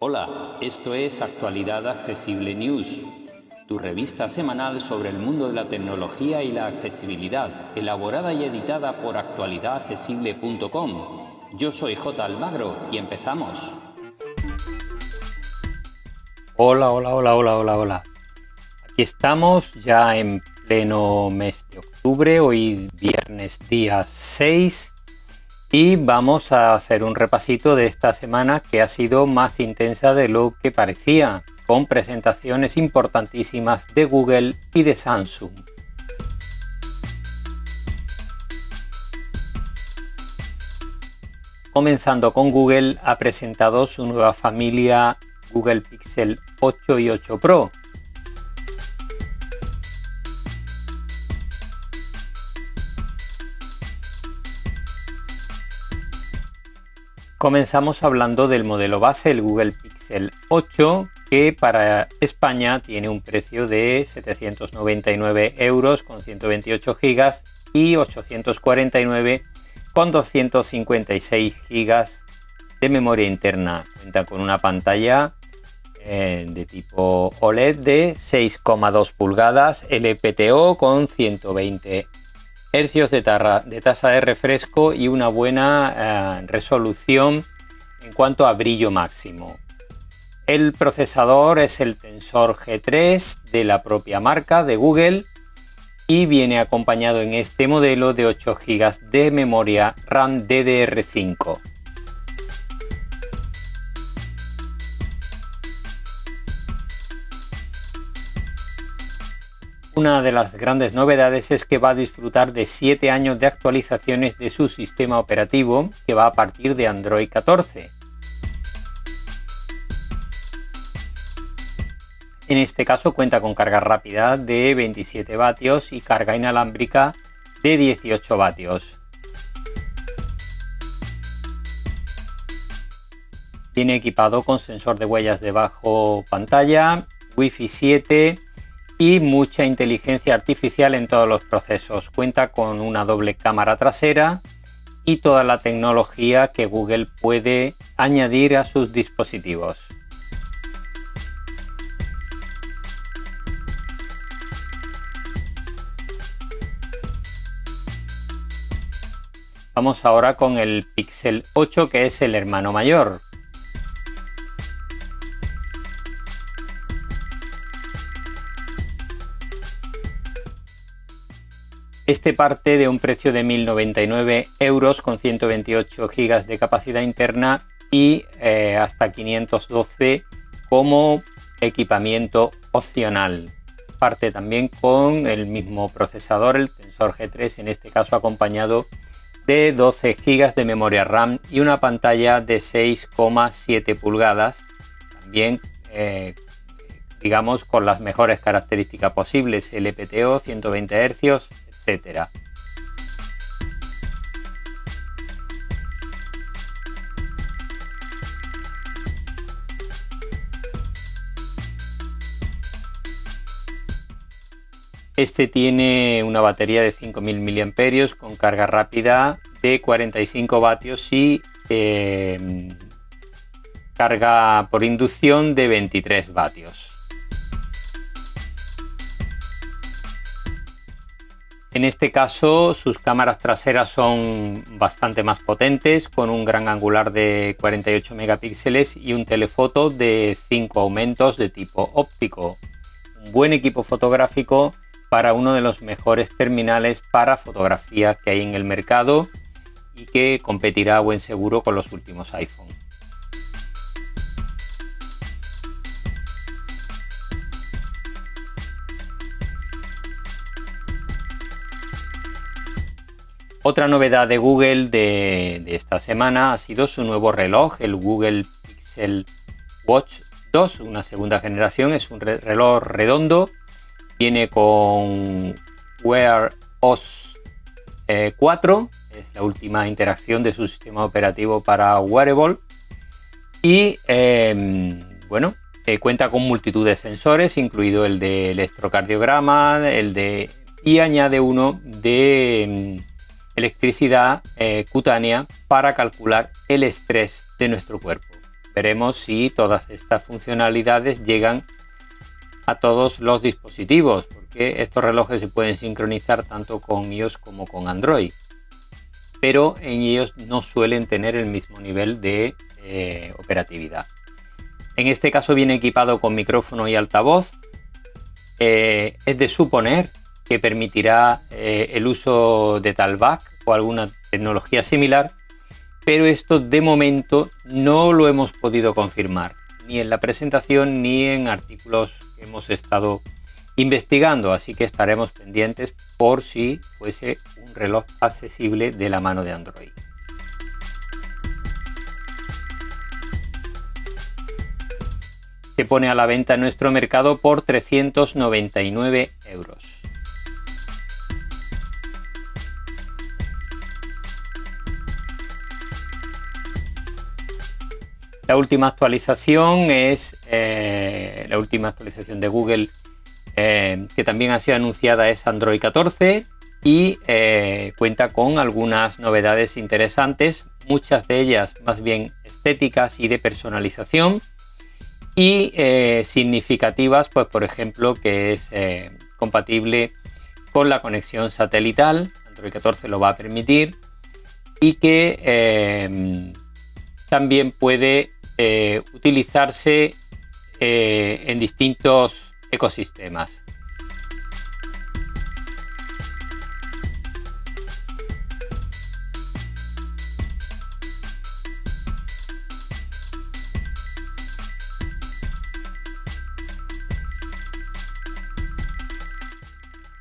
Hola, esto es Actualidad Accesible News, tu revista semanal sobre el mundo de la tecnología y la accesibilidad, elaborada y editada por actualidadaccesible.com. Yo soy J. Almagro y empezamos. Hola, hola, hola, hola, hola, hola. Aquí estamos ya en pleno mes de octubre, hoy viernes día 6 y vamos a hacer un repasito de esta semana que ha sido más intensa de lo que parecía, con presentaciones importantísimas de Google y de Samsung. Comenzando con Google, ha presentado su nueva familia Google Pixel 8 y 8 Pro. Comenzamos hablando del modelo base, el Google Pixel 8, que para España tiene un precio de 799 euros con 128 gigas y 849 con 256 gigas de memoria interna. Cuenta con una pantalla eh, de tipo OLED de 6,2 pulgadas, LPTO con 120 hercios de, tasa de refresco y una buena eh, resolución en cuanto a brillo máximo. El procesador es el Tensor G3 de la propia marca de Google y viene acompañado en este modelo de 8 GB de memoria RAM DDR5. Una de las grandes novedades es que va a disfrutar de 7 años de actualizaciones de su sistema operativo que va a partir de Android 14. En este caso cuenta con carga rápida de 27 vatios y carga inalámbrica de 18 vatios. Viene equipado con sensor de huellas debajo pantalla, Wi-Fi 7, y mucha inteligencia artificial en todos los procesos. Cuenta con una doble cámara trasera y toda la tecnología que Google puede añadir a sus dispositivos. Vamos ahora con el Pixel 8 que es el hermano mayor. Este parte de un precio de 1.099 euros con 128 GB de capacidad interna y eh, hasta 512 como equipamiento opcional. Parte también con el mismo procesador, el Tensor G3, en este caso acompañado de 12 GB de memoria RAM y una pantalla de 6,7 pulgadas, también eh, digamos con las mejores características posibles, LPTO 120 Hz, este tiene una batería de 5000 mAh con carga rápida de 45 vatios y em, carga por inducción de 23 vatios. En este caso sus cámaras traseras son bastante más potentes con un gran angular de 48 megapíxeles y un telefoto de 5 aumentos de tipo óptico. Un buen equipo fotográfico para uno de los mejores terminales para fotografía que hay en el mercado y que competirá a buen seguro con los últimos iPhone. Otra novedad de Google de, esta semana ha sido su nuevo reloj, el Google Pixel Watch 2, una segunda generación. Es un reloj redondo, viene con Wear OS 4, es la última interacción de su sistema operativo para Wearable. Y em, bueno, eh, cuenta con multitud de sensores, incluido el de electrocardiograma, el de y añade uno de em, electricidad eh, cutánea para calcular el estrés de nuestro cuerpo. Veremos si todas estas funcionalidades llegan a todos los dispositivos, porque estos relojes se pueden sincronizar tanto con iOS como con Android, pero en ellos no suelen tener el mismo nivel de eh, operatividad. En este caso viene equipado con micrófono y altavoz. Eh, es de suponer que permitirá el uso de talkback alguna tecnología similar, pero esto de momento no lo hemos podido confirmar, ni en la presentación ni en artículos que hemos estado investigando, así que estaremos pendientes por si fuese un reloj accesible de la mano de Android. Se pone a la venta en nuestro mercado por 399 euros. La última actualización es eh, la última actualización de Google eh, que también ha sido anunciada es Android 14 y eh, cuenta con algunas novedades interesantes, muchas de ellas más bien estéticas y de personalización y significativas, pues por ejemplo que es compatible con la conexión satelital, Android 14 lo va a permitir y que también puede eh, utilizarse eh, en distintos ecosistemas.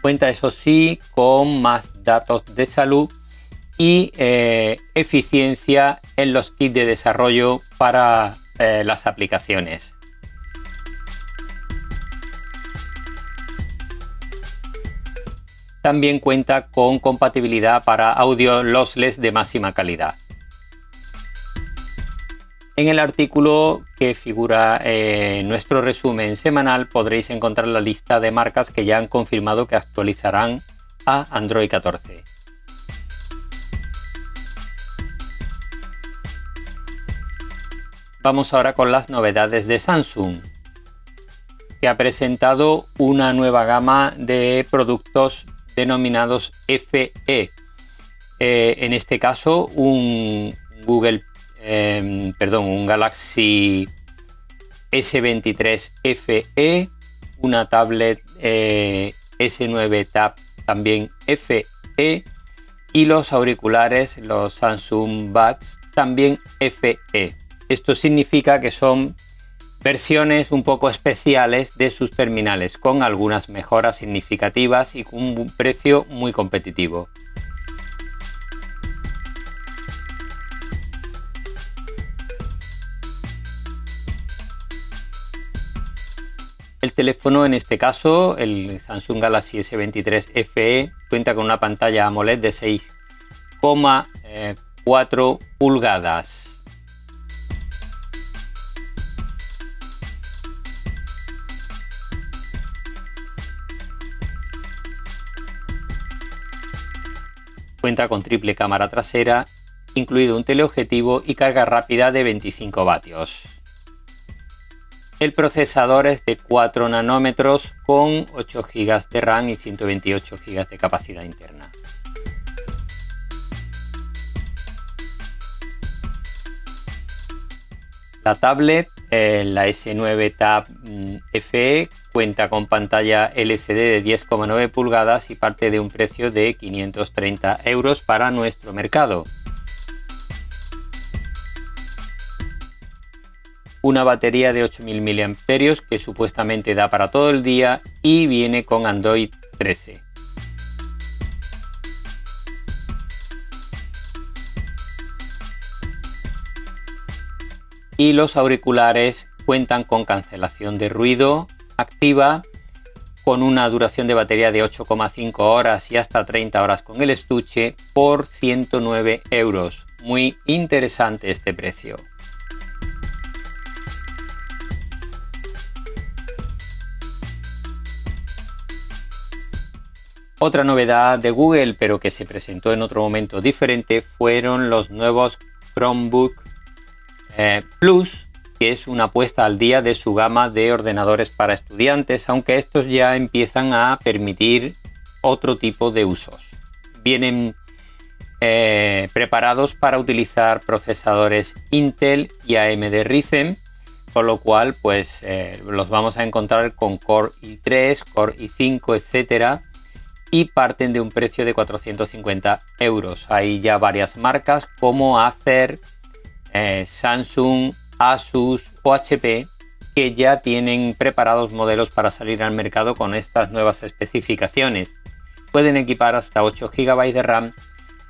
Cuenta eso sí con más datos de salud y eh, eficiencia en los kits de desarrollo para eh, las aplicaciones. También cuenta con compatibilidad para audio lossless de máxima calidad. En el artículo que figura en nuestro resumen semanal podréis encontrar la lista de marcas que ya han confirmado que actualizarán a Android 14. Vamos ahora con las novedades de Samsung, que ha presentado una nueva gama de productos denominados FE. Eh, en este caso, un Google, em, perdón, un Galaxy S23 FE, una tablet eh, S9 Tab también FE y los auriculares, los Samsung Buds también FE. Esto significa que son versiones un poco especiales de sus terminales, con algunas mejoras significativas y con un precio muy competitivo. El teléfono, en este caso, el Samsung Galaxy S23 FE, cuenta con una pantalla AMOLED de 6,4 pulgadas Cuenta con triple cámara trasera, incluido un teleobjetivo y carga rápida de 25 vatios. El procesador es de 4 nanómetros con 8 GB de RAM y 128 GB de capacidad interna. La tablet, eh, la S9 Tab mm, FE, cuenta con pantalla LCD de 10,9 pulgadas y parte de un precio de 530 euros para nuestro mercado. Una batería de 8000 mAh que supuestamente da para todo el día y viene con Android 13. y los auriculares cuentan con cancelación de ruido activa con una duración de batería de 8,5 horas y hasta 30 horas con el estuche por 109 euros. Muy interesante este precio. Otra novedad de Google, pero que se presentó en otro momento diferente, fueron los nuevos Chromebook eh, Plus, que es una puesta al día de su gama de ordenadores para estudiantes, aunque estos ya empiezan a permitir otro tipo de usos. Vienen eh, preparados para utilizar procesadores Intel y AMD Ryzen, con lo cual pues eh, los vamos a encontrar con Core i3, Core i5, etcétera y parten de un precio de 450 euros. Hay ya varias marcas como Acer, eh, Samsung, Asus o HP que ya tienen preparados modelos para salir al mercado con estas nuevas especificaciones. Pueden equipar hasta 8 GB de RAM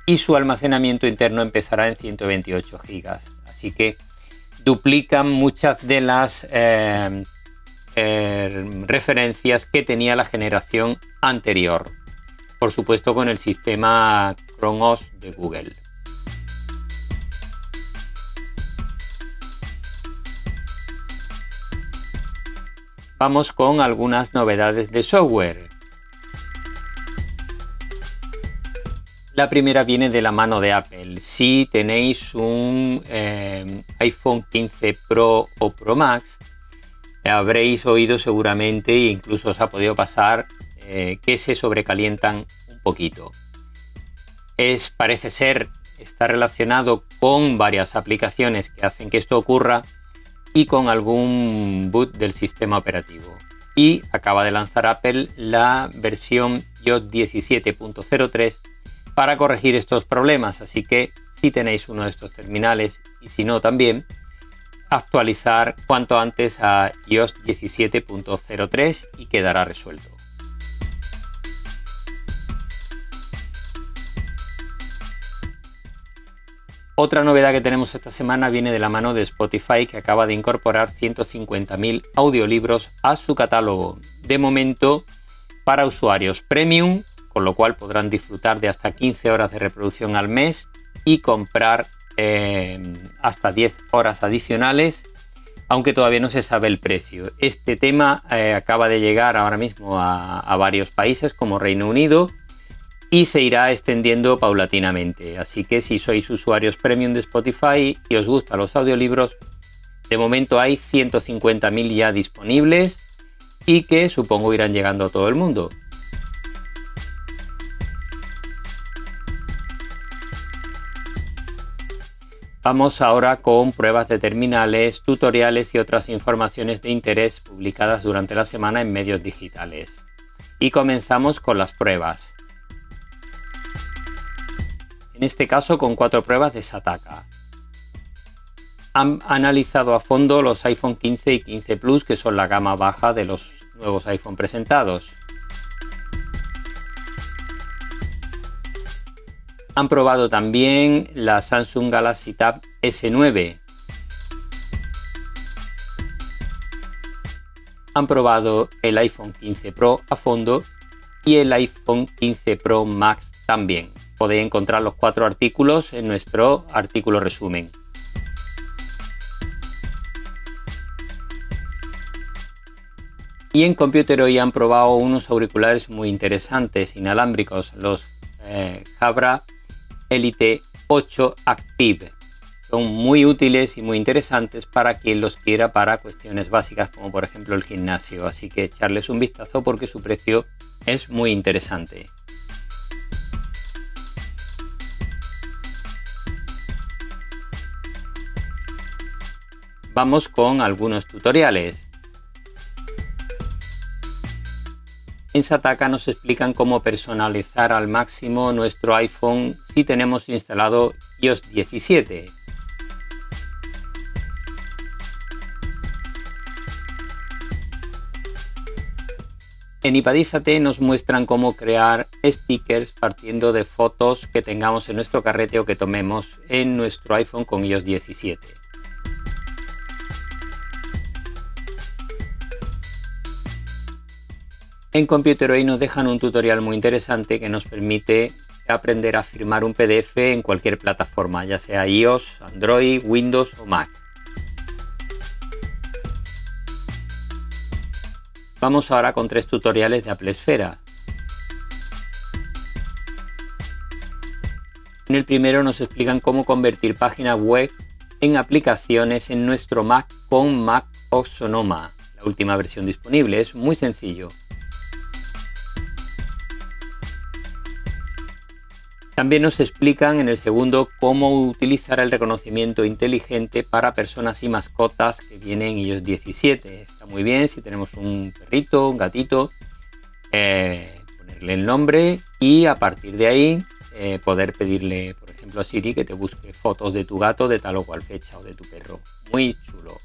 y su almacenamiento interno empezará en 128 GB. Así que duplican muchas de las eh, eh, referencias que tenía la generación anterior por supuesto con el sistema Chrome OS de Google. Vamos con algunas novedades de software. La primera viene de la mano de Apple. Si tenéis un eh, iPhone 15 Pro o Pro Max, habréis oído seguramente e incluso os ha podido pasar eh, que se sobrecalientan un poquito. Es, parece ser, está relacionado con varias aplicaciones que hacen que esto ocurra y con algún boot del sistema operativo. Y acaba de lanzar Apple la versión iOS 17.03 para corregir estos problemas. Así que si tenéis uno de estos terminales y si no también, actualizar cuanto antes a iOS 17.03 y quedará resuelto. Otra novedad que tenemos esta semana viene de la mano de Spotify que acaba de incorporar 150.000 audiolibros a su catálogo. De momento para usuarios premium, con lo cual podrán disfrutar de hasta 15 horas de reproducción al mes y comprar eh, hasta 10 horas adicionales, aunque todavía no se sabe el precio. Este tema eh, acaba de llegar ahora mismo a varios países como Reino Unido, y se irá extendiendo paulatinamente. Así que si sois usuarios premium de Spotify y os gustan los audiolibros, de momento hay 150.000 ya disponibles y que supongo irán llegando a todo el mundo. Vamos ahora con pruebas de terminales, tutoriales y otras informaciones de interés publicadas durante la semana en medios digitales. Y comenzamos con las pruebas en este caso con cuatro pruebas de Sataka. Han analizado a fondo los iPhone 15 y 15 Plus, que son la gama baja de los nuevos iPhone presentados. Han probado también la Samsung Galaxy Tab S9. Han probado el iPhone 15 Pro a fondo y el iPhone 15 Pro Max también podéis encontrar los cuatro artículos en nuestro artículo resumen. Y en Computer hoy han probado unos auriculares muy interesantes, inalámbricos, los eh, Jabra Elite 8 Active. Son muy útiles y muy interesantes para quien los quiera para cuestiones básicas como por ejemplo el gimnasio. Así que echarles un vistazo porque su precio es muy interesante. Vamos con algunos tutoriales. En Sataka nos explican cómo personalizar al máximo nuestro iPhone si tenemos instalado iOS 17. En Ipadízate nos muestran cómo crear stickers partiendo de fotos que tengamos en nuestro carrete o que tomemos en nuestro iPhone con iOS 17. En Computer hoy nos dejan un tutorial muy interesante que nos permite aprender a firmar un PDF en cualquier plataforma, ya sea iOS, Android, Windows o Mac. Vamos ahora con tres tutoriales de Apple Esfera. En el primero nos explican cómo convertir páginas web en aplicaciones en nuestro Mac con Mac Sonoma, la última versión disponible. Es muy sencillo. También nos explican en el segundo cómo utilizar el reconocimiento inteligente para personas y mascotas que vienen ellos 17. Está muy bien si tenemos un perrito, un gatito, eh, ponerle el nombre y a partir de ahí eh, poder pedirle, por ejemplo, a Siri que te busque fotos de tu gato de tal o cual fecha o de tu perro. Muy chulo.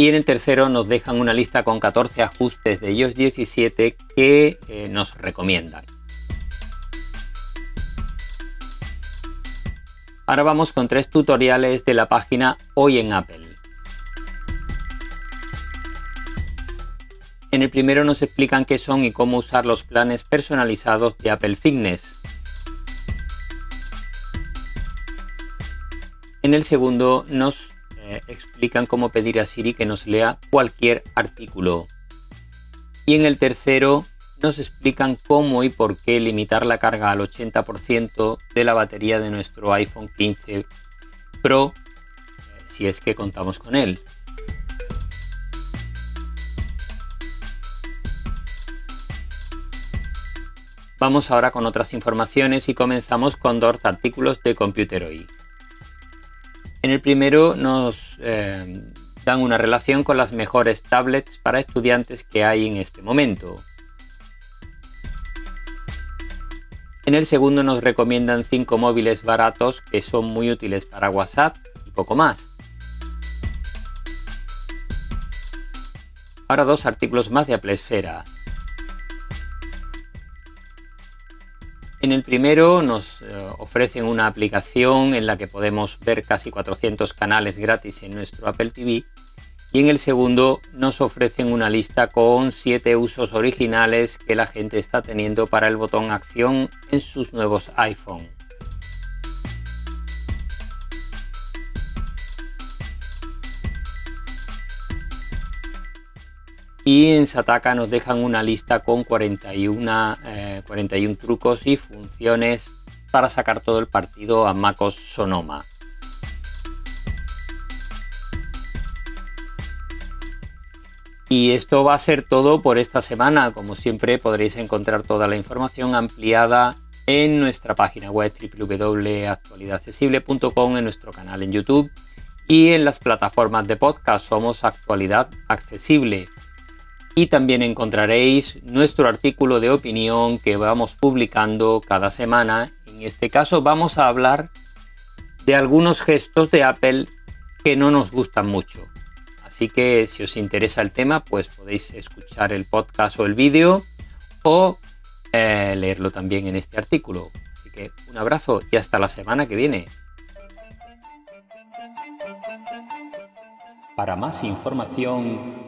Y en el tercero nos dejan una lista con 14 ajustes de iOS 17 que eh, nos recomiendan. Ahora vamos con tres tutoriales de la página Hoy en Apple. En el primero nos explican qué son y cómo usar los planes personalizados de Apple Fitness. En el segundo nos eh, explican cómo pedir a Siri que nos lea cualquier artículo. Y en el tercero nos explican cómo y por qué limitar la carga al 80% de la batería de nuestro iPhone 15 Pro, eh, si es que contamos con él. Vamos ahora con otras informaciones y comenzamos con dos artículos de Computeroid. En el primero nos eh, dan una relación con las mejores tablets para estudiantes que hay en este momento. En el segundo nos recomiendan 5 móviles baratos que son muy útiles para WhatsApp y poco más. Ahora dos artículos más de Apple En el primero nos eh, ofrecen una aplicación en la que podemos ver casi 400 canales gratis en nuestro Apple TV y en el segundo nos ofrecen una lista con 7 usos originales que la gente está teniendo para el botón acción en sus nuevos iPhone. Y en Sataka nos dejan una lista con 41, 41 eh, trucos y funciones para sacar todo el partido a MacOS Sonoma. Y esto va a ser todo por esta semana. Como siempre podréis encontrar toda la información ampliada en nuestra página web www.actualidadaccesible.com, en nuestro canal en YouTube y en las plataformas de podcast. Somos Actualidad Accesible y también encontraréis nuestro artículo de opinión que vamos publicando cada semana. En este caso vamos a hablar de algunos gestos de Apple que no nos gustan mucho. Así que si os interesa el tema, pues podéis escuchar el podcast o el vídeo o eh, leerlo también en este artículo. Así que un abrazo y hasta la semana que viene. Para más información